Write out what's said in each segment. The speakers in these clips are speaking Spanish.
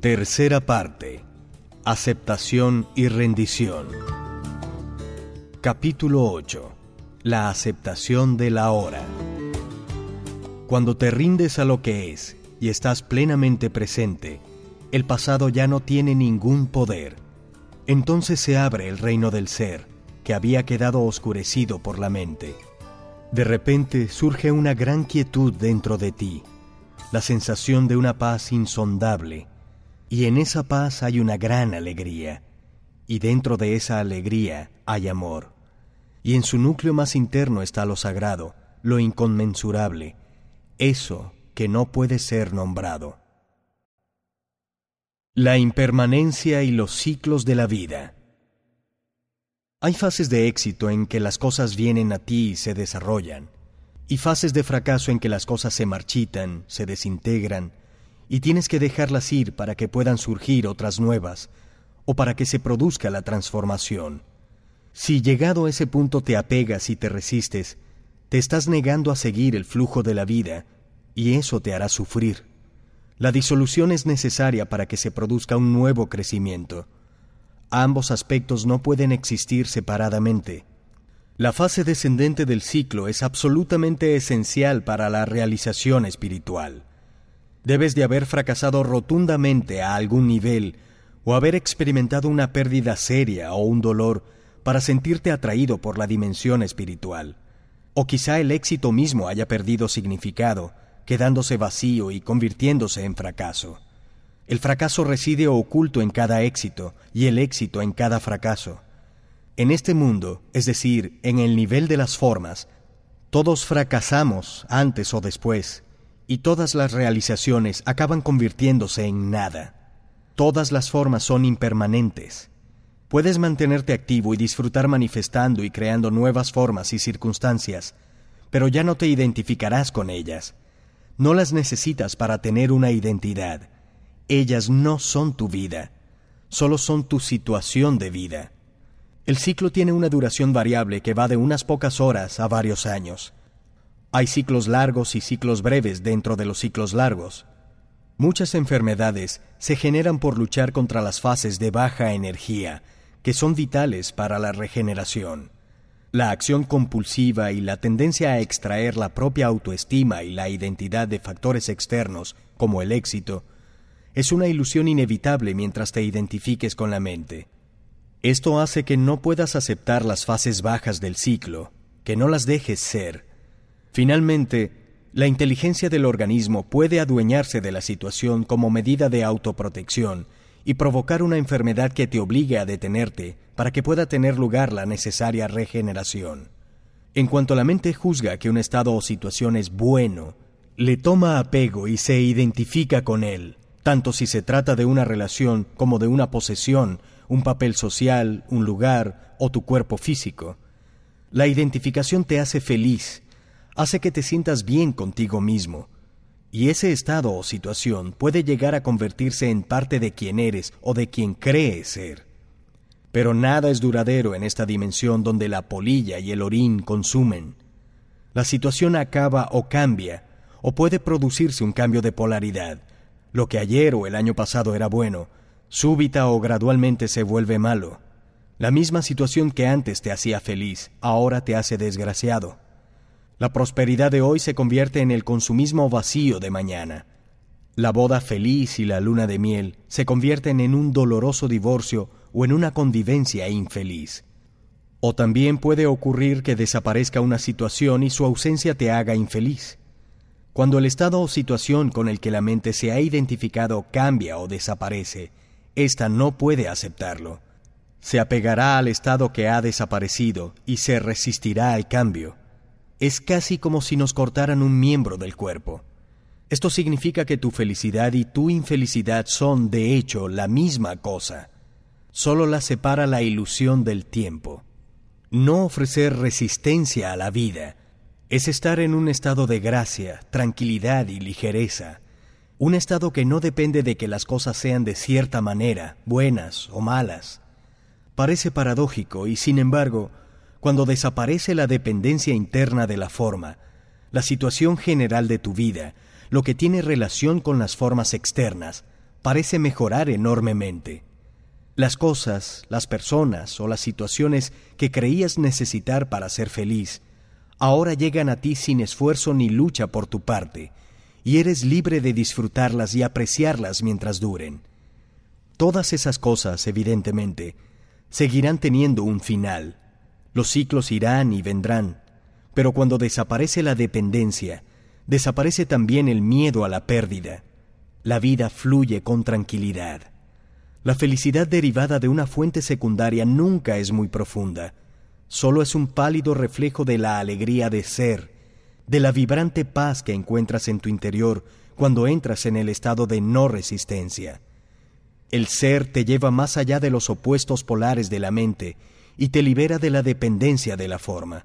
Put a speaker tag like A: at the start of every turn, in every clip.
A: Tercera parte. Aceptación y rendición. Capítulo 8. La aceptación de la hora. Cuando te rindes a lo que es y estás plenamente presente, el pasado ya no tiene ningún poder. Entonces se abre el reino del ser, que había quedado oscurecido por la mente. De repente surge una gran quietud dentro de ti, la sensación de una paz insondable y en esa paz hay una gran alegría, y dentro de esa alegría hay amor. Y en su núcleo más interno está lo sagrado, lo inconmensurable, eso que no puede ser nombrado. La impermanencia y los ciclos de la vida. Hay fases de éxito en que las cosas vienen a ti y se desarrollan, y fases de fracaso en que las cosas se marchitan, se desintegran, y tienes que dejarlas ir para que puedan surgir otras nuevas o para que se produzca la transformación. Si llegado a ese punto te apegas y te resistes, te estás negando a seguir el flujo de la vida y eso te hará sufrir. La disolución es necesaria para que se produzca un nuevo crecimiento. Ambos aspectos no pueden existir separadamente. La fase descendente del ciclo es absolutamente esencial para la realización espiritual. Debes de haber fracasado rotundamente a algún nivel o haber experimentado una pérdida seria o un dolor para sentirte atraído por la dimensión espiritual. O quizá el éxito mismo haya perdido significado, quedándose vacío y convirtiéndose en fracaso. El fracaso reside oculto en cada éxito y el éxito en cada fracaso. En este mundo, es decir, en el nivel de las formas, todos fracasamos antes o después, y todas las realizaciones acaban convirtiéndose en nada. Todas las formas son impermanentes. Puedes mantenerte activo y disfrutar manifestando y creando nuevas formas y circunstancias, pero ya no te identificarás con ellas. No las necesitas para tener una identidad. Ellas no son tu vida, solo son tu situación de vida. El ciclo tiene una duración variable que va de unas pocas horas a varios años. Hay ciclos largos y ciclos breves dentro de los ciclos largos. Muchas enfermedades se generan por luchar contra las fases de baja energía, que son vitales para la regeneración. La acción compulsiva y la tendencia a extraer la propia autoestima y la identidad de factores externos, como el éxito, es una ilusión inevitable mientras te identifiques con la mente. Esto hace que no puedas aceptar las fases bajas del ciclo, que no las dejes ser, Finalmente, la inteligencia del organismo puede adueñarse de la situación como medida de autoprotección y provocar una enfermedad que te obligue a detenerte para que pueda tener lugar la necesaria regeneración. En cuanto la mente juzga que un estado o situación es bueno, le toma apego y se identifica con él, tanto si se trata de una relación como de una posesión, un papel social, un lugar o tu cuerpo físico. La identificación te hace feliz hace que te sientas bien contigo mismo, y ese estado o situación puede llegar a convertirse en parte de quien eres o de quien crees ser. Pero nada es duradero en esta dimensión donde la polilla y el orín consumen. La situación acaba o cambia, o puede producirse un cambio de polaridad. Lo que ayer o el año pasado era bueno, súbita o gradualmente se vuelve malo. La misma situación que antes te hacía feliz, ahora te hace desgraciado. La prosperidad de hoy se convierte en el consumismo vacío de mañana. La boda feliz y la luna de miel se convierten en un doloroso divorcio o en una convivencia infeliz. O también puede ocurrir que desaparezca una situación y su ausencia te haga infeliz. Cuando el estado o situación con el que la mente se ha identificado cambia o desaparece, ésta no puede aceptarlo. Se apegará al estado que ha desaparecido y se resistirá al cambio es casi como si nos cortaran un miembro del cuerpo. Esto significa que tu felicidad y tu infelicidad son, de hecho, la misma cosa. Solo la separa la ilusión del tiempo. No ofrecer resistencia a la vida es estar en un estado de gracia, tranquilidad y ligereza, un estado que no depende de que las cosas sean de cierta manera, buenas o malas. Parece paradójico y, sin embargo, cuando desaparece la dependencia interna de la forma, la situación general de tu vida, lo que tiene relación con las formas externas, parece mejorar enormemente. Las cosas, las personas o las situaciones que creías necesitar para ser feliz, ahora llegan a ti sin esfuerzo ni lucha por tu parte, y eres libre de disfrutarlas y apreciarlas mientras duren. Todas esas cosas, evidentemente, seguirán teniendo un final. Los ciclos irán y vendrán, pero cuando desaparece la dependencia, desaparece también el miedo a la pérdida. La vida fluye con tranquilidad. La felicidad derivada de una fuente secundaria nunca es muy profunda, solo es un pálido reflejo de la alegría de ser, de la vibrante paz que encuentras en tu interior cuando entras en el estado de no resistencia. El ser te lleva más allá de los opuestos polares de la mente y te libera de la dependencia de la forma.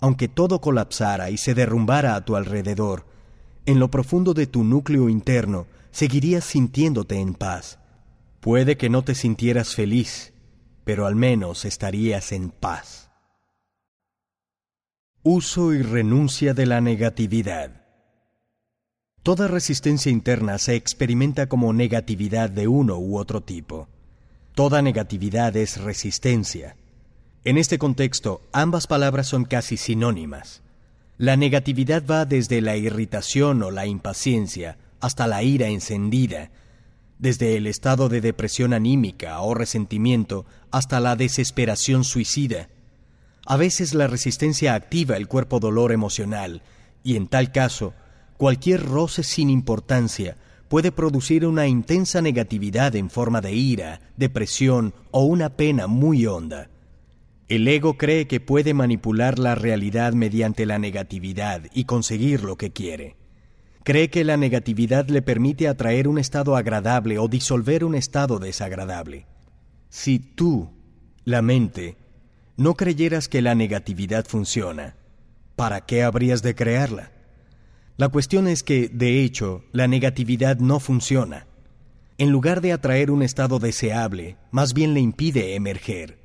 A: Aunque todo colapsara y se derrumbara a tu alrededor, en lo profundo de tu núcleo interno seguirías sintiéndote en paz. Puede que no te sintieras feliz, pero al menos estarías en paz. Uso y renuncia de la negatividad. Toda resistencia interna se experimenta como negatividad de uno u otro tipo. Toda negatividad es resistencia. En este contexto, ambas palabras son casi sinónimas. La negatividad va desde la irritación o la impaciencia hasta la ira encendida, desde el estado de depresión anímica o resentimiento hasta la desesperación suicida. A veces la resistencia activa el cuerpo dolor emocional y en tal caso cualquier roce sin importancia puede producir una intensa negatividad en forma de ira, depresión o una pena muy honda. El ego cree que puede manipular la realidad mediante la negatividad y conseguir lo que quiere. Cree que la negatividad le permite atraer un estado agradable o disolver un estado desagradable. Si tú, la mente, no creyeras que la negatividad funciona, ¿para qué habrías de crearla? La cuestión es que, de hecho, la negatividad no funciona. En lugar de atraer un estado deseable, más bien le impide emerger.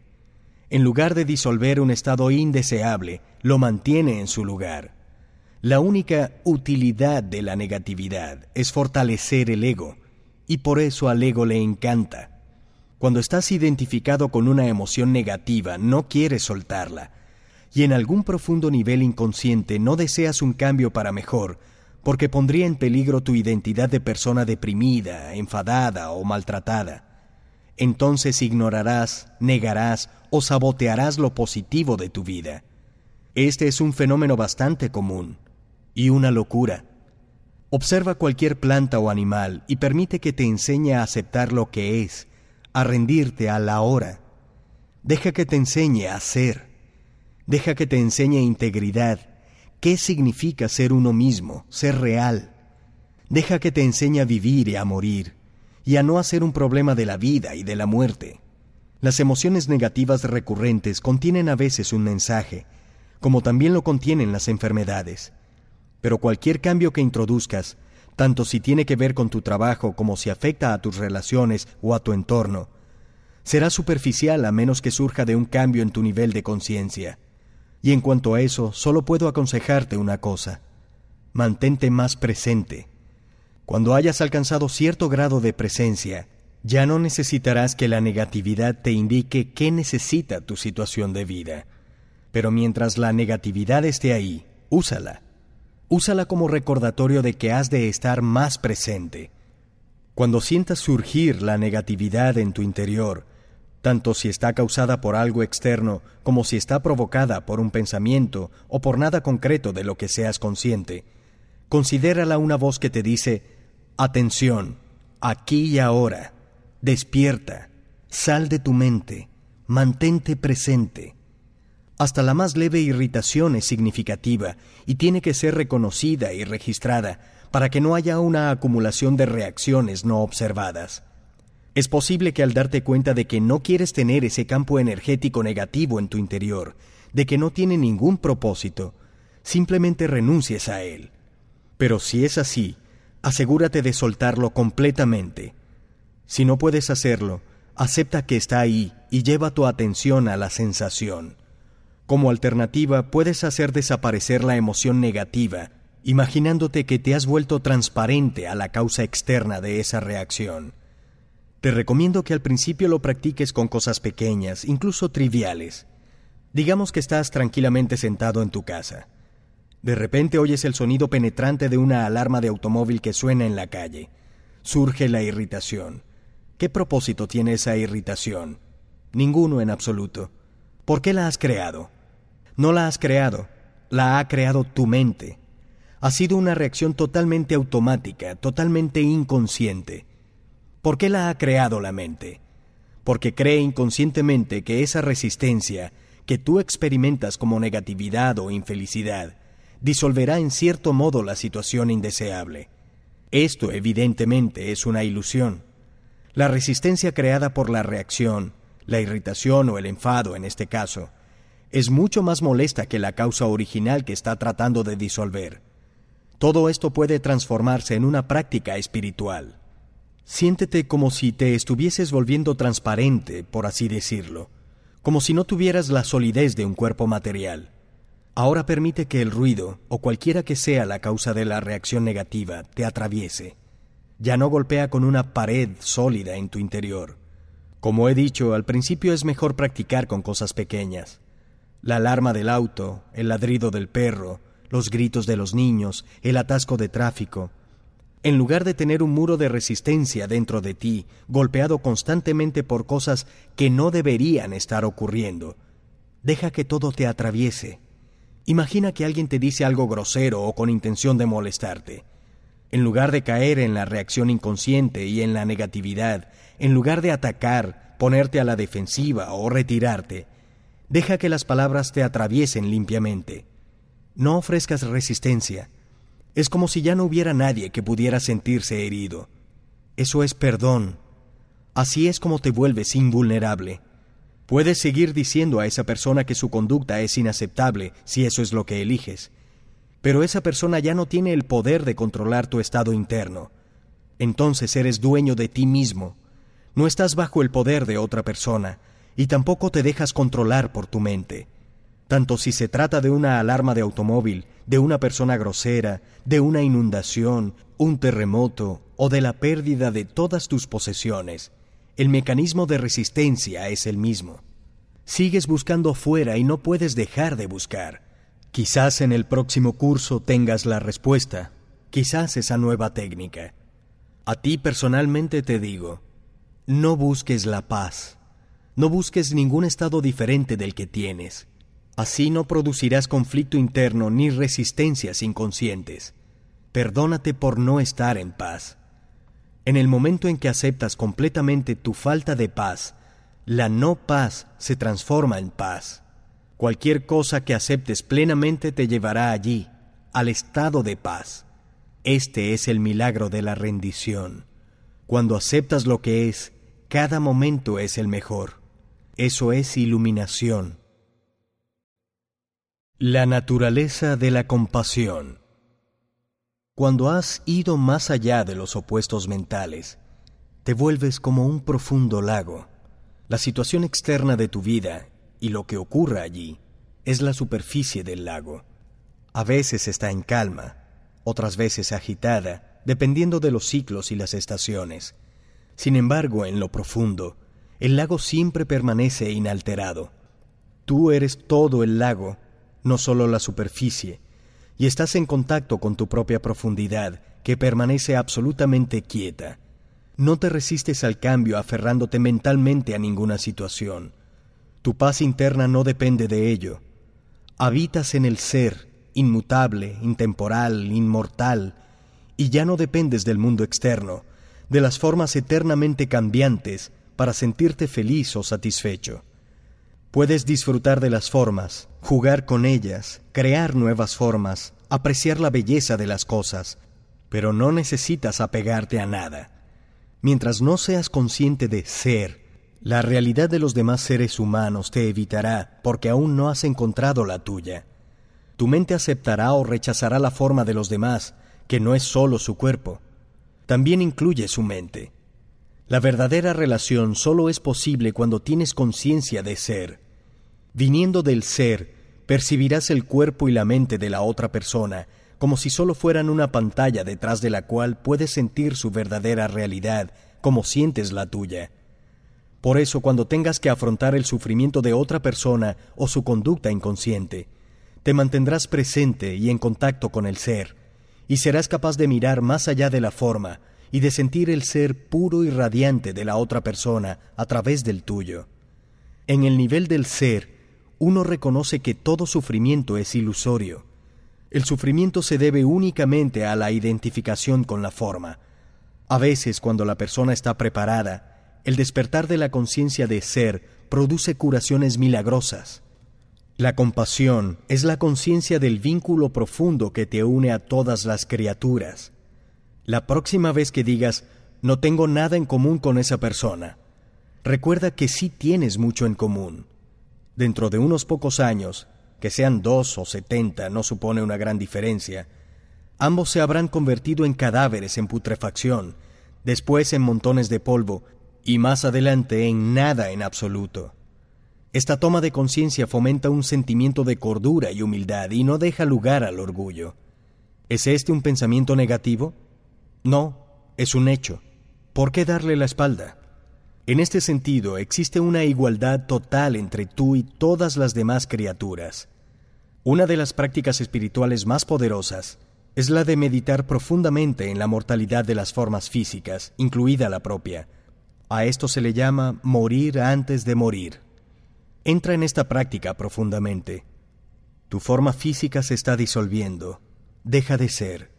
A: En lugar de disolver un estado indeseable, lo mantiene en su lugar. La única utilidad de la negatividad es fortalecer el ego, y por eso al ego le encanta. Cuando estás identificado con una emoción negativa, no quieres soltarla, y en algún profundo nivel inconsciente no deseas un cambio para mejor, porque pondría en peligro tu identidad de persona deprimida, enfadada o maltratada. Entonces ignorarás, negarás o sabotearás lo positivo de tu vida. Este es un fenómeno bastante común y una locura. Observa cualquier planta o animal y permite que te enseñe a aceptar lo que es, a rendirte a la hora. Deja que te enseñe a ser. Deja que te enseñe integridad, qué significa ser uno mismo, ser real. Deja que te enseñe a vivir y a morir, y a no hacer un problema de la vida y de la muerte. Las emociones negativas recurrentes contienen a veces un mensaje, como también lo contienen las enfermedades. Pero cualquier cambio que introduzcas, tanto si tiene que ver con tu trabajo como si afecta a tus relaciones o a tu entorno, será superficial a menos que surja de un cambio en tu nivel de conciencia. Y en cuanto a eso, solo puedo aconsejarte una cosa. Mantente más presente. Cuando hayas alcanzado cierto grado de presencia, ya no necesitarás que la negatividad te indique qué necesita tu situación de vida. Pero mientras la negatividad esté ahí, úsala. Úsala como recordatorio de que has de estar más presente. Cuando sientas surgir la negatividad en tu interior, tanto si está causada por algo externo como si está provocada por un pensamiento o por nada concreto de lo que seas consciente. Considérala una voz que te dice, atención, aquí y ahora, despierta, sal de tu mente, mantente presente. Hasta la más leve irritación es significativa y tiene que ser reconocida y registrada para que no haya una acumulación de reacciones no observadas. Es posible que al darte cuenta de que no quieres tener ese campo energético negativo en tu interior, de que no tiene ningún propósito, simplemente renuncies a él. Pero si es así, asegúrate de soltarlo completamente. Si no puedes hacerlo, acepta que está ahí y lleva tu atención a la sensación. Como alternativa, puedes hacer desaparecer la emoción negativa imaginándote que te has vuelto transparente a la causa externa de esa reacción. Te recomiendo que al principio lo practiques con cosas pequeñas, incluso triviales. Digamos que estás tranquilamente sentado en tu casa. De repente oyes el sonido penetrante de una alarma de automóvil que suena en la calle. Surge la irritación. ¿Qué propósito tiene esa irritación? Ninguno en absoluto. ¿Por qué la has creado? No la has creado, la ha creado tu mente. Ha sido una reacción totalmente automática, totalmente inconsciente. ¿Por qué la ha creado la mente? Porque cree inconscientemente que esa resistencia que tú experimentas como negatividad o infelicidad disolverá en cierto modo la situación indeseable. Esto evidentemente es una ilusión. La resistencia creada por la reacción, la irritación o el enfado en este caso, es mucho más molesta que la causa original que está tratando de disolver. Todo esto puede transformarse en una práctica espiritual. Siéntete como si te estuvieses volviendo transparente, por así decirlo, como si no tuvieras la solidez de un cuerpo material. Ahora permite que el ruido, o cualquiera que sea la causa de la reacción negativa, te atraviese. Ya no golpea con una pared sólida en tu interior. Como he dicho, al principio es mejor practicar con cosas pequeñas. La alarma del auto, el ladrido del perro, los gritos de los niños, el atasco de tráfico. En lugar de tener un muro de resistencia dentro de ti, golpeado constantemente por cosas que no deberían estar ocurriendo, deja que todo te atraviese. Imagina que alguien te dice algo grosero o con intención de molestarte. En lugar de caer en la reacción inconsciente y en la negatividad, en lugar de atacar, ponerte a la defensiva o retirarte, deja que las palabras te atraviesen limpiamente. No ofrezcas resistencia. Es como si ya no hubiera nadie que pudiera sentirse herido. Eso es perdón. Así es como te vuelves invulnerable. Puedes seguir diciendo a esa persona que su conducta es inaceptable si eso es lo que eliges, pero esa persona ya no tiene el poder de controlar tu estado interno. Entonces eres dueño de ti mismo. No estás bajo el poder de otra persona, y tampoco te dejas controlar por tu mente. Tanto si se trata de una alarma de automóvil, de una persona grosera, de una inundación, un terremoto o de la pérdida de todas tus posesiones, el mecanismo de resistencia es el mismo. Sigues buscando fuera y no puedes dejar de buscar. Quizás en el próximo curso tengas la respuesta, quizás esa nueva técnica. A ti personalmente te digo, no busques la paz, no busques ningún estado diferente del que tienes. Así no producirás conflicto interno ni resistencias inconscientes. Perdónate por no estar en paz. En el momento en que aceptas completamente tu falta de paz, la no paz se transforma en paz. Cualquier cosa que aceptes plenamente te llevará allí, al estado de paz. Este es el milagro de la rendición. Cuando aceptas lo que es, cada momento es el mejor. Eso es iluminación. La naturaleza de la compasión. Cuando has ido más allá de los opuestos mentales, te vuelves como un profundo lago. La situación externa de tu vida y lo que ocurra allí es la superficie del lago. A veces está en calma, otras veces agitada, dependiendo de los ciclos y las estaciones. Sin embargo, en lo profundo, el lago siempre permanece inalterado. Tú eres todo el lago, no solo la superficie, y estás en contacto con tu propia profundidad, que permanece absolutamente quieta. No te resistes al cambio aferrándote mentalmente a ninguna situación. Tu paz interna no depende de ello. Habitas en el ser, inmutable, intemporal, inmortal, y ya no dependes del mundo externo, de las formas eternamente cambiantes, para sentirte feliz o satisfecho. Puedes disfrutar de las formas, jugar con ellas, crear nuevas formas, apreciar la belleza de las cosas, pero no necesitas apegarte a nada. Mientras no seas consciente de ser, la realidad de los demás seres humanos te evitará porque aún no has encontrado la tuya. Tu mente aceptará o rechazará la forma de los demás, que no es solo su cuerpo. También incluye su mente. La verdadera relación solo es posible cuando tienes conciencia de ser. Viniendo del ser, percibirás el cuerpo y la mente de la otra persona como si solo fueran una pantalla detrás de la cual puedes sentir su verdadera realidad, como sientes la tuya. Por eso, cuando tengas que afrontar el sufrimiento de otra persona o su conducta inconsciente, te mantendrás presente y en contacto con el ser, y serás capaz de mirar más allá de la forma y de sentir el ser puro y radiante de la otra persona a través del tuyo. En el nivel del ser, uno reconoce que todo sufrimiento es ilusorio. El sufrimiento se debe únicamente a la identificación con la forma. A veces, cuando la persona está preparada, el despertar de la conciencia de ser produce curaciones milagrosas. La compasión es la conciencia del vínculo profundo que te une a todas las criaturas. La próxima vez que digas, no tengo nada en común con esa persona, recuerda que sí tienes mucho en común. Dentro de unos pocos años, que sean dos o setenta no supone una gran diferencia, ambos se habrán convertido en cadáveres en putrefacción, después en montones de polvo y más adelante en nada en absoluto. Esta toma de conciencia fomenta un sentimiento de cordura y humildad y no deja lugar al orgullo. ¿Es este un pensamiento negativo? No, es un hecho. ¿Por qué darle la espalda? En este sentido, existe una igualdad total entre tú y todas las demás criaturas. Una de las prácticas espirituales más poderosas es la de meditar profundamente en la mortalidad de las formas físicas, incluida la propia. A esto se le llama morir antes de morir. Entra en esta práctica profundamente. Tu forma física se está disolviendo, deja de ser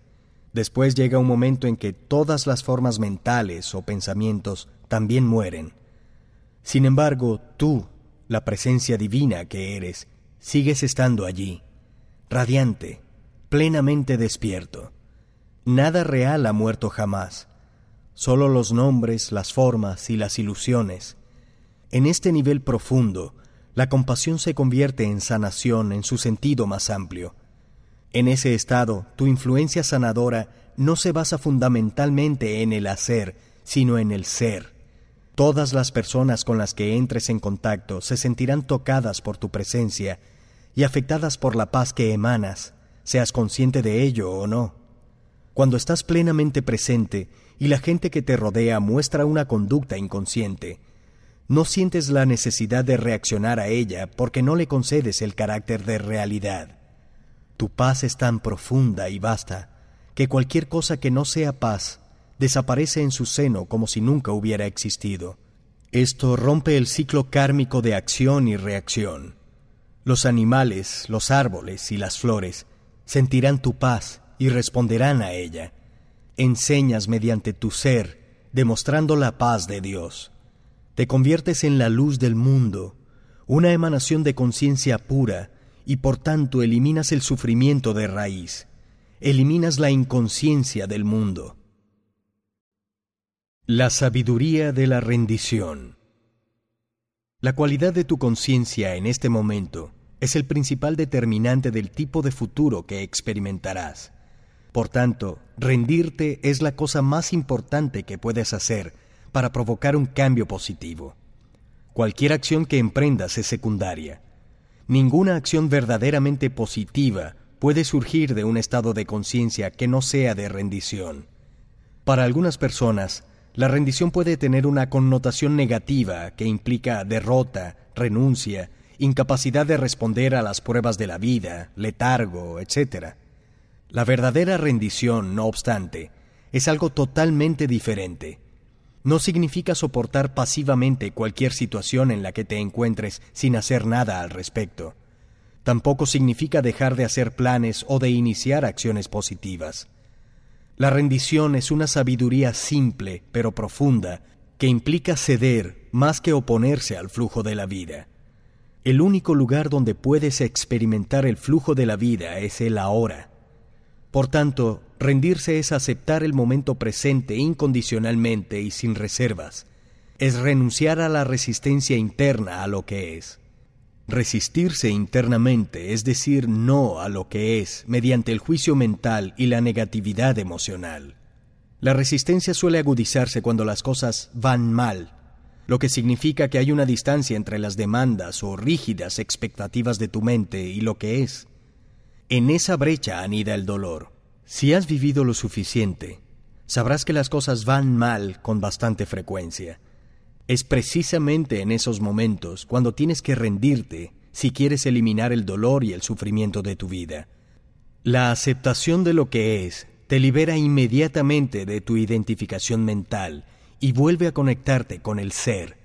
A: Después llega un momento en que todas las formas mentales o pensamientos también mueren. Sin embargo, tú, la presencia divina que eres, sigues estando allí, radiante, plenamente despierto. Nada real ha muerto jamás, solo los nombres, las formas y las ilusiones. En este nivel profundo, la compasión se convierte en sanación en su sentido más amplio. En ese estado, tu influencia sanadora no se basa fundamentalmente en el hacer, sino en el ser. Todas las personas con las que entres en contacto se sentirán tocadas por tu presencia y afectadas por la paz que emanas, seas consciente de ello o no. Cuando estás plenamente presente y la gente que te rodea muestra una conducta inconsciente, no sientes la necesidad de reaccionar a ella porque no le concedes el carácter de realidad. Tu paz es tan profunda y vasta que cualquier cosa que no sea paz desaparece en su seno como si nunca hubiera existido. Esto rompe el ciclo kármico de acción y reacción. Los animales, los árboles y las flores sentirán tu paz y responderán a ella. Enseñas mediante tu ser, demostrando la paz de Dios. Te conviertes en la luz del mundo, una emanación de conciencia pura, y por tanto eliminas el sufrimiento de raíz, eliminas la inconsciencia del mundo. La sabiduría de la rendición. La cualidad de tu conciencia en este momento es el principal determinante del tipo de futuro que experimentarás. Por tanto, rendirte es la cosa más importante que puedes hacer para provocar un cambio positivo. Cualquier acción que emprendas es secundaria Ninguna acción verdaderamente positiva puede surgir de un estado de conciencia que no sea de rendición. Para algunas personas, la rendición puede tener una connotación negativa que implica derrota, renuncia, incapacidad de responder a las pruebas de la vida, letargo, etc. La verdadera rendición, no obstante, es algo totalmente diferente no significa soportar pasivamente cualquier situación en la que te encuentres sin hacer nada al respecto. Tampoco significa dejar de hacer planes o de iniciar acciones positivas. La rendición es una sabiduría simple pero profunda que implica ceder más que oponerse al flujo de la vida. El único lugar donde puedes experimentar el flujo de la vida es el ahora. Por tanto, rendirse es aceptar el momento presente incondicionalmente y sin reservas. Es renunciar a la resistencia interna a lo que es. Resistirse internamente es decir no a lo que es mediante el juicio mental y la negatividad emocional. La resistencia suele agudizarse cuando las cosas van mal, lo que significa que hay una distancia entre las demandas o rígidas expectativas de tu mente y lo que es. En esa brecha anida el dolor. Si has vivido lo suficiente, sabrás que las cosas van mal con bastante frecuencia. Es precisamente en esos momentos cuando tienes que rendirte si quieres eliminar el dolor y el sufrimiento de tu vida. La aceptación de lo que es te libera inmediatamente de tu identificación mental y vuelve a conectarte con el ser.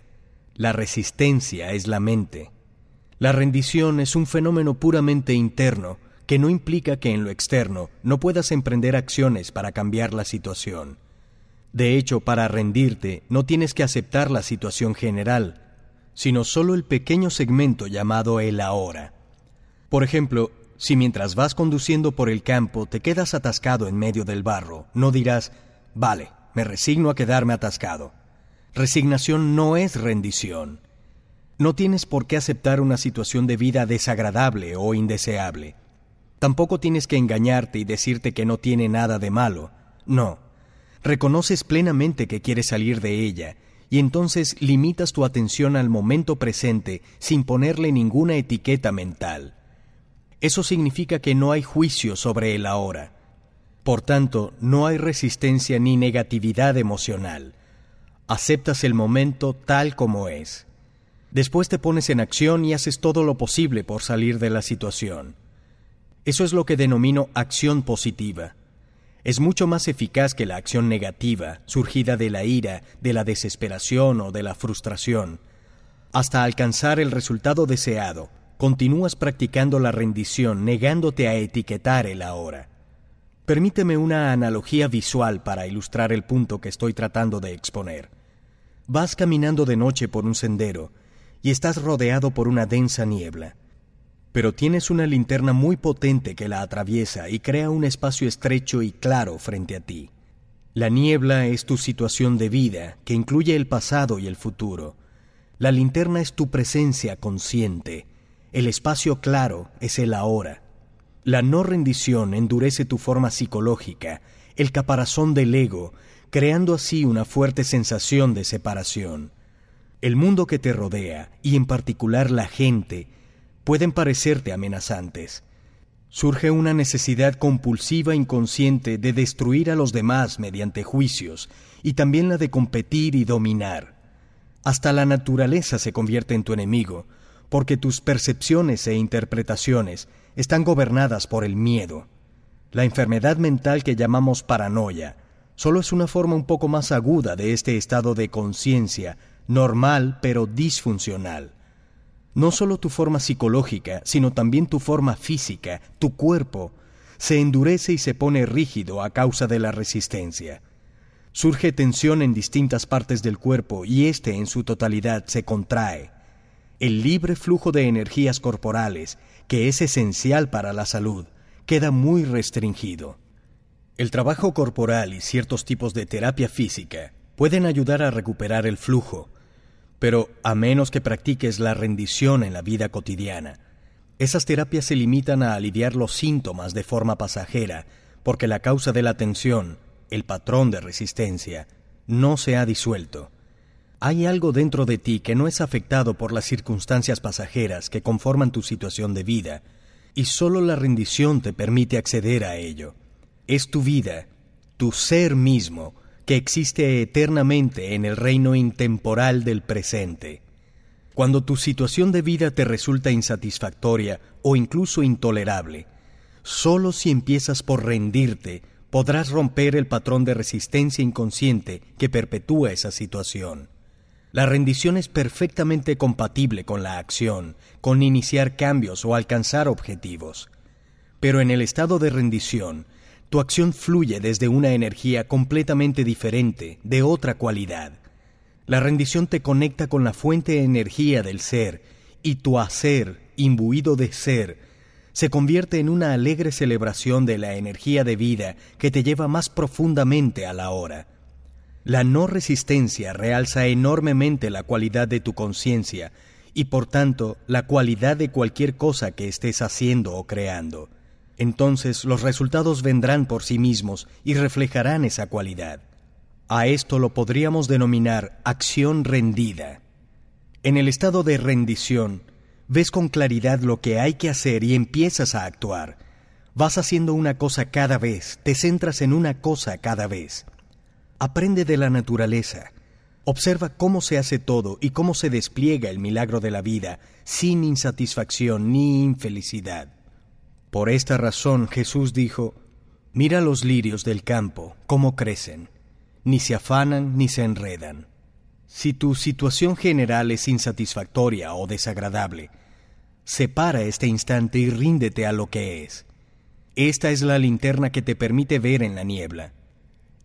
A: La resistencia es la mente. La rendición es un fenómeno puramente interno que no implica que en lo externo no puedas emprender acciones para cambiar la situación. De hecho, para rendirte no tienes que aceptar la situación general, sino solo el pequeño segmento llamado el ahora. Por ejemplo, si mientras vas conduciendo por el campo te quedas atascado en medio del barro, no dirás, vale, me resigno a quedarme atascado. Resignación no es rendición. No tienes por qué aceptar una situación de vida desagradable o indeseable. Tampoco tienes que engañarte y decirte que no tiene nada de malo. No. Reconoces plenamente que quieres salir de ella y entonces limitas tu atención al momento presente sin ponerle ninguna etiqueta mental. Eso significa que no hay juicio sobre el ahora. Por tanto, no hay resistencia ni negatividad emocional. Aceptas el momento tal como es. Después te pones en acción y haces todo lo posible por salir de la situación. Eso es lo que denomino acción positiva. Es mucho más eficaz que la acción negativa, surgida de la ira, de la desesperación o de la frustración. Hasta alcanzar el resultado deseado, continúas practicando la rendición negándote a etiquetar el ahora. Permíteme una analogía visual para ilustrar el punto que estoy tratando de exponer. Vas caminando de noche por un sendero y estás rodeado por una densa niebla, pero tienes una linterna muy potente que la atraviesa y crea un espacio estrecho y claro frente a ti. La niebla es tu situación de vida, que incluye el pasado y el futuro. La linterna es tu presencia consciente, el espacio claro es el ahora. La no rendición endurece tu forma psicológica, el caparazón del ego, creando así una fuerte sensación de separación. El mundo que te rodea, y en particular la gente, pueden parecerte amenazantes. Surge una necesidad compulsiva inconsciente de destruir a los demás mediante juicios, y también la de competir y dominar. Hasta la naturaleza se convierte en tu enemigo, porque tus percepciones e interpretaciones están gobernadas por el miedo. La enfermedad mental que llamamos paranoia solo es una forma un poco más aguda de este estado de conciencia, normal pero disfuncional. No solo tu forma psicológica, sino también tu forma física, tu cuerpo, se endurece y se pone rígido a causa de la resistencia. Surge tensión en distintas partes del cuerpo y éste en su totalidad se contrae el libre flujo de energías corporales, que es esencial para la salud, queda muy restringido. El trabajo corporal y ciertos tipos de terapia física pueden ayudar a recuperar el flujo, pero a menos que practiques la rendición en la vida cotidiana, esas terapias se limitan a aliviar los síntomas de forma pasajera, porque la causa de la tensión, el patrón de resistencia, no se ha disuelto. Hay algo dentro de ti que no es afectado por las circunstancias pasajeras que conforman tu situación de vida, y solo la rendición te permite acceder a ello. Es tu vida, tu ser mismo, que existe eternamente en el reino intemporal del presente. Cuando tu situación de vida te resulta insatisfactoria o incluso intolerable, solo si empiezas por rendirte podrás romper el patrón de resistencia inconsciente que perpetúa esa situación. La rendición es perfectamente compatible con la acción, con iniciar cambios o alcanzar objetivos. Pero en el estado de rendición, tu acción fluye desde una energía completamente diferente, de otra cualidad. La rendición te conecta con la fuente de energía del ser y tu hacer, imbuido de ser, se convierte en una alegre celebración de la energía de vida que te lleva más profundamente a la hora. La no resistencia realza enormemente la cualidad de tu conciencia y por tanto la cualidad de cualquier cosa que estés haciendo o creando. Entonces los resultados vendrán por sí mismos y reflejarán esa cualidad. A esto lo podríamos denominar acción rendida. En el estado de rendición, ves con claridad lo que hay que hacer y empiezas a actuar. Vas haciendo una cosa cada vez, te centras en una cosa cada vez. Aprende de la naturaleza. Observa cómo se hace todo y cómo se despliega el milagro de la vida sin insatisfacción ni infelicidad. Por esta razón Jesús dijo, Mira los lirios del campo, cómo crecen, ni se afanan ni se enredan. Si tu situación general es insatisfactoria o desagradable, separa este instante y ríndete a lo que es. Esta es la linterna que te permite ver en la niebla.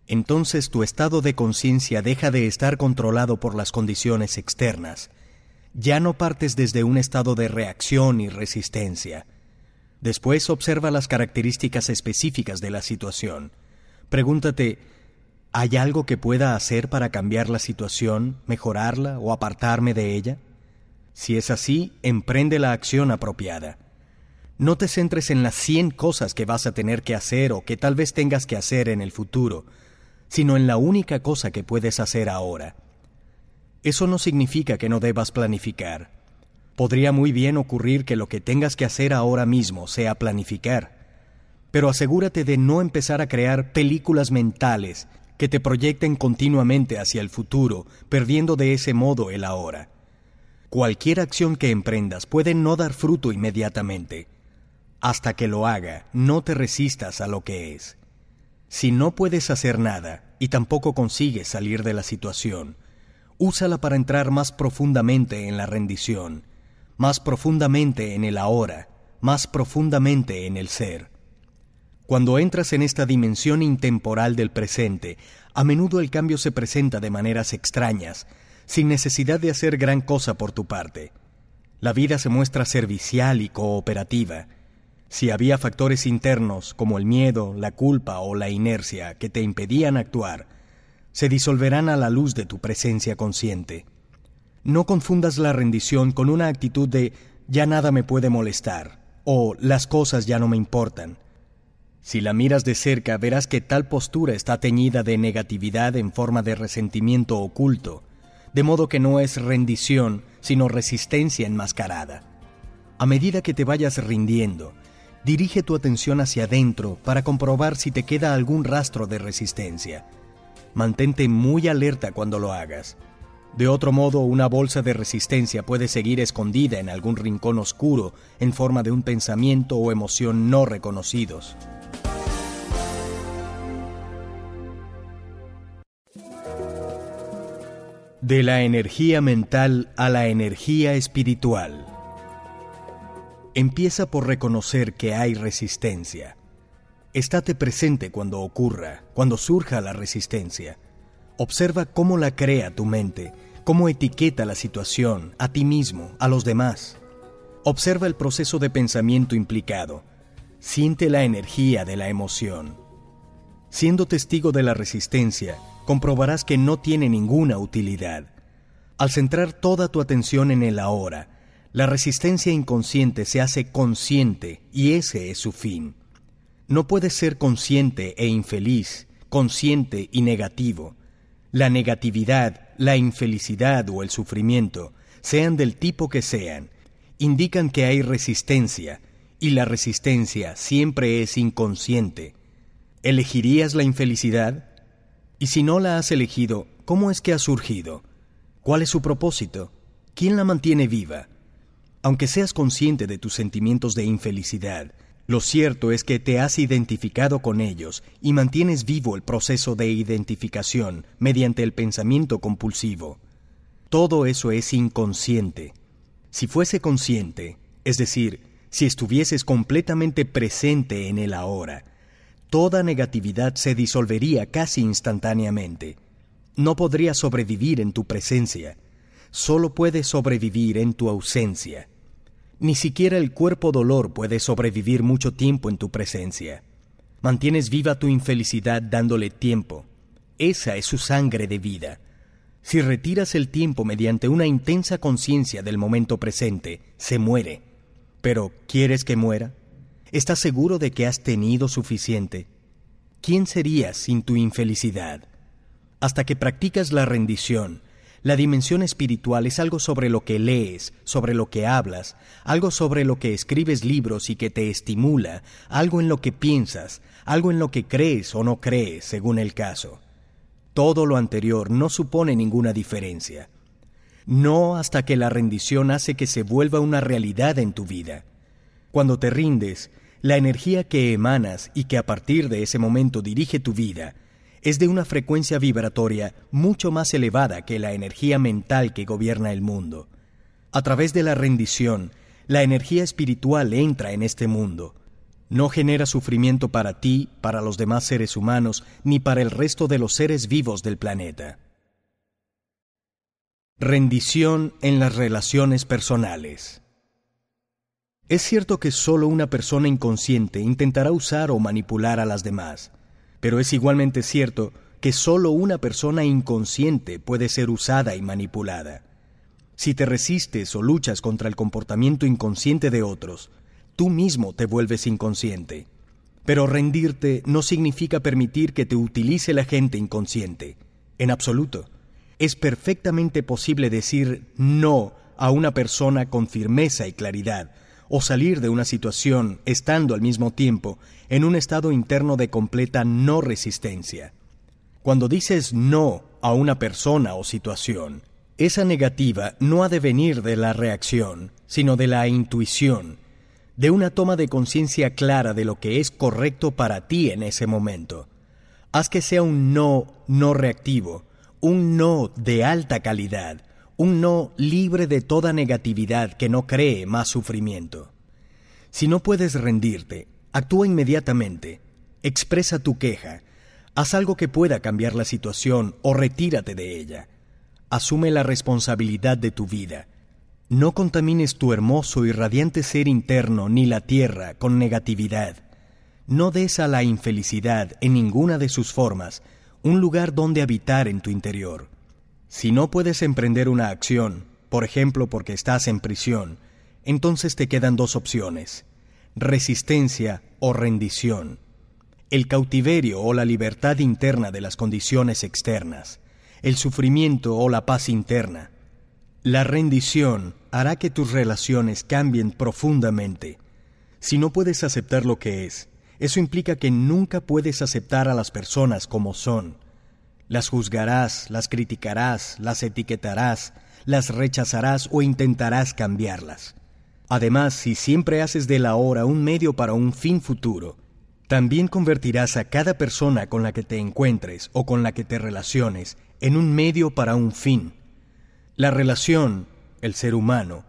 A: Entonces tu estado de conciencia deja de estar controlado por las condiciones externas. Ya no partes desde un estado de reacción y resistencia. Después observa las características específicas de la situación. Pregúntate, ¿hay algo que pueda hacer para cambiar la situación, mejorarla o apartarme de ella? Si es así, emprende la acción apropiada. No te centres en las cien cosas que vas a tener que hacer o que tal vez tengas que hacer en el futuro, sino en la única cosa que puedes hacer ahora. Eso no significa que no debas planificar. Podría muy bien ocurrir que lo que tengas que hacer ahora mismo sea planificar, pero asegúrate de no empezar a crear películas mentales que te proyecten continuamente hacia el futuro, perdiendo de ese modo el ahora. Cualquier acción que emprendas puede no dar fruto inmediatamente, hasta que lo haga, no te resistas a lo que es. Si no puedes hacer nada y tampoco consigues salir de la situación, úsala para entrar más profundamente en la rendición, más profundamente en el ahora, más profundamente en el ser. Cuando entras en esta dimensión intemporal del presente, a menudo el cambio se presenta de maneras extrañas, sin necesidad de hacer gran cosa por tu parte. La vida se muestra servicial y cooperativa, si había factores internos como el miedo, la culpa o la inercia que te impedían actuar, se disolverán a la luz de tu presencia consciente. No confundas la rendición con una actitud de ya nada me puede molestar o las cosas ya no me importan. Si la miras de cerca verás que tal postura está teñida de negatividad en forma de resentimiento oculto, de modo que no es rendición, sino resistencia enmascarada. A medida que te vayas rindiendo, dirige tu atención hacia adentro para comprobar si te queda algún rastro de resistencia. Mantente muy alerta cuando lo hagas. De otro modo, una bolsa de resistencia puede seguir escondida en algún rincón oscuro en forma de un pensamiento o emoción no reconocidos. De la energía mental a la energía espiritual. Empieza por reconocer que hay resistencia. Estate presente cuando ocurra, cuando surja la resistencia. Observa cómo la crea tu mente, cómo etiqueta la situación, a ti mismo, a los demás. Observa el proceso de pensamiento implicado. Siente la energía de la emoción. Siendo testigo de la resistencia, comprobarás que no tiene ninguna utilidad. Al centrar toda tu atención en el ahora, la resistencia inconsciente se hace consciente y ese es su fin. No puedes ser consciente e infeliz, consciente y negativo. La negatividad, la infelicidad o el sufrimiento, sean del tipo que sean, indican que hay resistencia, y la resistencia siempre es inconsciente. ¿Elegirías la infelicidad? Y si no la has elegido, ¿cómo es que ha surgido? ¿Cuál es su propósito? ¿Quién la mantiene viva? Aunque seas consciente de tus sentimientos de infelicidad, lo cierto es que te has identificado con ellos y mantienes vivo el proceso de identificación mediante el pensamiento compulsivo. Todo eso es inconsciente. Si fuese consciente, es decir, si estuvieses completamente presente en el ahora, toda negatividad se disolvería casi instantáneamente. No podría sobrevivir en tu presencia, solo puede sobrevivir en tu ausencia. Ni siquiera el cuerpo dolor puede sobrevivir mucho tiempo en tu presencia. Mantienes viva tu infelicidad dándole tiempo. Esa es su sangre de vida. Si retiras el tiempo mediante una intensa conciencia del momento presente, se muere. Pero, ¿quieres que muera? ¿Estás seguro de que has tenido suficiente? ¿Quién serías sin tu infelicidad? Hasta que practicas la rendición, La dimensión espiritual es algo sobre lo que lees, sobre lo que hablas, algo sobre lo que escribes libros y que te estimula, algo en lo que piensas, algo en lo que crees o no crees, según el caso. Todo lo anterior no supone ninguna diferencia. No hasta que la rendición hace que se vuelva una realidad en tu vida. Cuando te rindes, la energía que emanas y que a partir de ese momento dirige tu vida, es de una frecuencia vibratoria mucho más elevada que la energía mental que gobierna el mundo. A través de la rendición, la energía espiritual entra en este mundo. No genera sufrimiento para ti, para los demás seres humanos, ni para el resto de los seres vivos del planeta. Rendición en las relaciones personales. Es cierto que solo una persona inconsciente intentará usar o manipular a las demás. Pero es igualmente cierto que solo una persona inconsciente puede ser usada y manipulada. Si te resistes o luchas contra el comportamiento inconsciente de otros, tú mismo te vuelves inconsciente. Pero rendirte no significa permitir que te utilice la gente inconsciente. En absoluto. Es perfectamente posible decir no a una persona con firmeza y claridad, o salir de una situación estando al mismo tiempo en un estado interno de completa no resistencia. Cuando dices no a una persona o situación, esa negativa no ha de venir de la reacción, sino de la intuición, de una toma de conciencia clara de lo que es correcto para ti en ese momento. Haz que sea un no no reactivo, un no de alta calidad, un no libre de toda negatividad que no cree más sufrimiento. Si no puedes rendirte, actúa inmediatamente, expresa tu queja, haz algo que pueda cambiar la situación o retírate de ella. Asume la responsabilidad de tu vida. No contamines tu hermoso y radiante ser interno ni la tierra con negatividad. No des a la infelicidad en ninguna de sus formas un lugar donde habitar en tu interior. Si no puedes emprender una acción, por ejemplo porque estás en prisión, entonces te quedan dos opciones, resistencia o rendición. El cautiverio o la libertad interna de las condiciones externas, el sufrimiento o la paz interna. La rendición hará que tus relaciones cambien profundamente. Si no puedes aceptar lo que es, eso implica que nunca puedes aceptar a las personas como son, las juzgarás, las criticarás, las etiquetarás, las rechazarás o intentarás cambiarlas. Además, si siempre haces de la hora un medio para un fin futuro, también convertirás a cada persona con la que te encuentres o con la que te relaciones en un medio para un fin. La relación, el ser humano,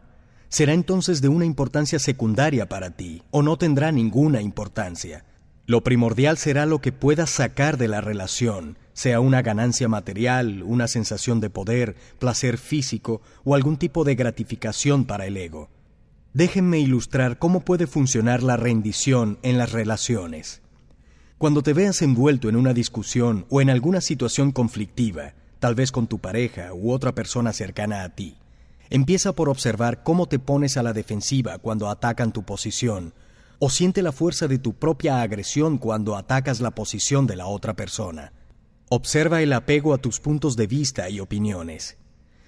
A: será entonces de una importancia secundaria para ti o no tendrá ninguna importancia. Lo primordial será lo que puedas sacar de la relación, sea una ganancia material, una sensación de poder, placer físico o algún tipo de gratificación para el ego. Déjenme ilustrar cómo puede funcionar la rendición en las relaciones. Cuando te veas envuelto en una discusión o en alguna situación conflictiva, tal vez con tu pareja u otra persona cercana a ti, empieza por observar cómo te pones a la defensiva cuando atacan tu posición, o siente la fuerza de tu propia agresión cuando atacas la posición de la otra persona. Observa el apego a tus puntos de vista y opiniones.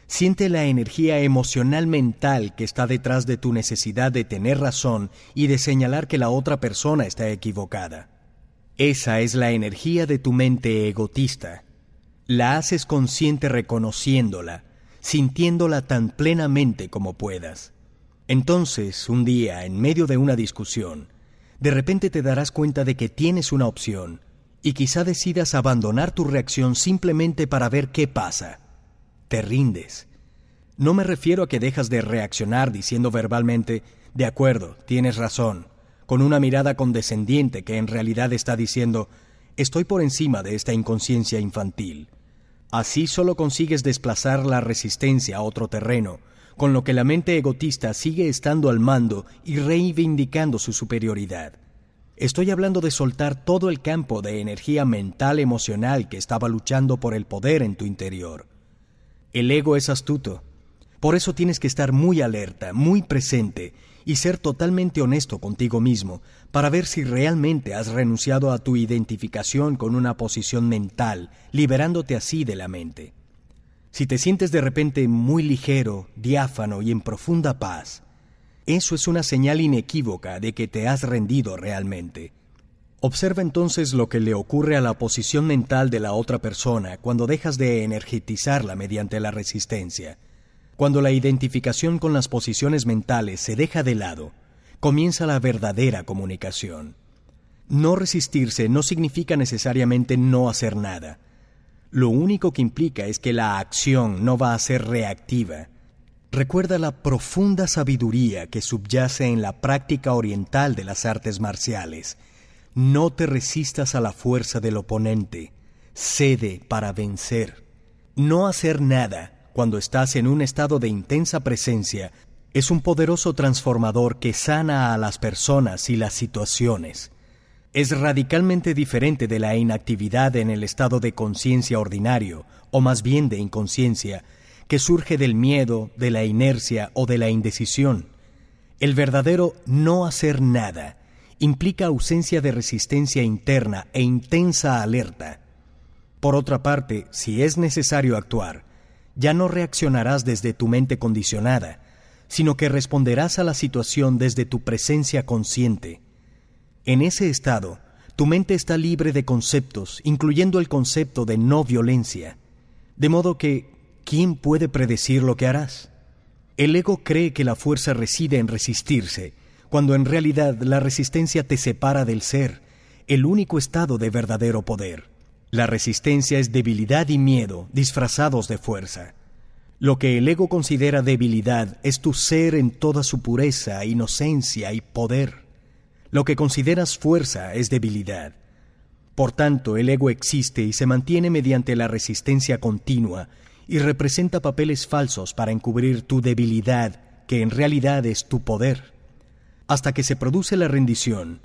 A: Siente la energía emocional mental que está detrás de tu necesidad de tener razón y de señalar que la otra persona está equivocada. Esa es la energía de tu mente egotista. La haces consciente reconociéndola, sintiéndola tan plenamente como puedas. Entonces, un día, en medio de una discusión, de repente te darás cuenta de que tienes una opción, y quizá decidas abandonar tu reacción simplemente para ver qué pasa. Te rindes. No me refiero a que dejas de reaccionar diciendo verbalmente, de acuerdo, tienes razón, con una mirada condescendiente que en realidad está diciendo, estoy por encima de esta inconsciencia infantil. Así solo consigues desplazar la resistencia a otro terreno, con lo que la mente egotista sigue estando al mando y reivindicando su superioridad. Estoy hablando de soltar todo el campo de energía mental emocional que estaba luchando por el poder en tu interior. El ego es astuto. Por eso tienes que estar muy alerta, muy presente y ser totalmente honesto contigo mismo para ver si realmente has renunciado a tu identificación con una posición mental, liberándote así de la mente. Si te sientes de repente muy ligero, diáfano y en profunda paz, eso es una señal inequívoca de que te has rendido realmente. Observa entonces lo que le ocurre a la posición mental de la otra persona cuando dejas de energetizarla mediante la resistencia. Cuando la identificación con las posiciones mentales se deja de lado, comienza la verdadera comunicación. No resistirse no significa necesariamente no hacer nada. Lo único que implica es que la acción no va a ser reactiva. Recuerda la profunda sabiduría que subyace en la práctica oriental de las artes marciales. No te resistas a la fuerza del oponente. Cede para vencer. No hacer nada cuando estás en un estado de intensa presencia es un poderoso transformador que sana a las personas y las situaciones es radicalmente diferente de la inactividad en el estado de conciencia ordinario, o más bien de inconsciencia, que surge del miedo, de la inercia o de la indecisión. El verdadero no hacer nada implica ausencia de resistencia interna e intensa alerta. Por otra parte, si es necesario actuar, ya no reaccionarás desde tu mente condicionada, sino que responderás a la situación desde tu presencia consciente. En ese estado, tu mente está libre de conceptos, incluyendo el concepto de no violencia. De modo que, ¿quién puede predecir lo que harás? El ego cree que la fuerza reside en resistirse, cuando en realidad la resistencia te separa del ser, el único estado de verdadero poder. La resistencia es debilidad y miedo disfrazados de fuerza. Lo que el ego considera debilidad es tu ser en toda su pureza, inocencia y poder. Lo que consideras fuerza es debilidad. Por tanto, el ego existe y se mantiene mediante la resistencia continua y representa papeles falsos para encubrir tu debilidad, que en realidad es tu poder. Hasta que se produce la rendición,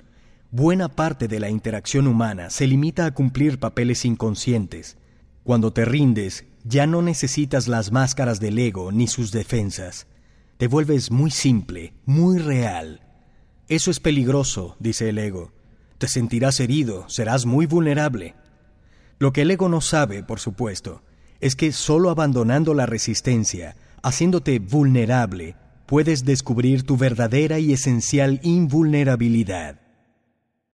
A: buena parte de la interacción humana se limita a cumplir papeles inconscientes. Cuando te rindes, ya no necesitas las máscaras del ego ni sus defensas. Te vuelves muy simple, muy real, eso es peligroso, dice el ego. Te sentirás herido, serás muy vulnerable. Lo que el ego no sabe, por supuesto, es que solo abandonando la resistencia, haciéndote vulnerable, puedes descubrir tu verdadera y esencial invulnerabilidad.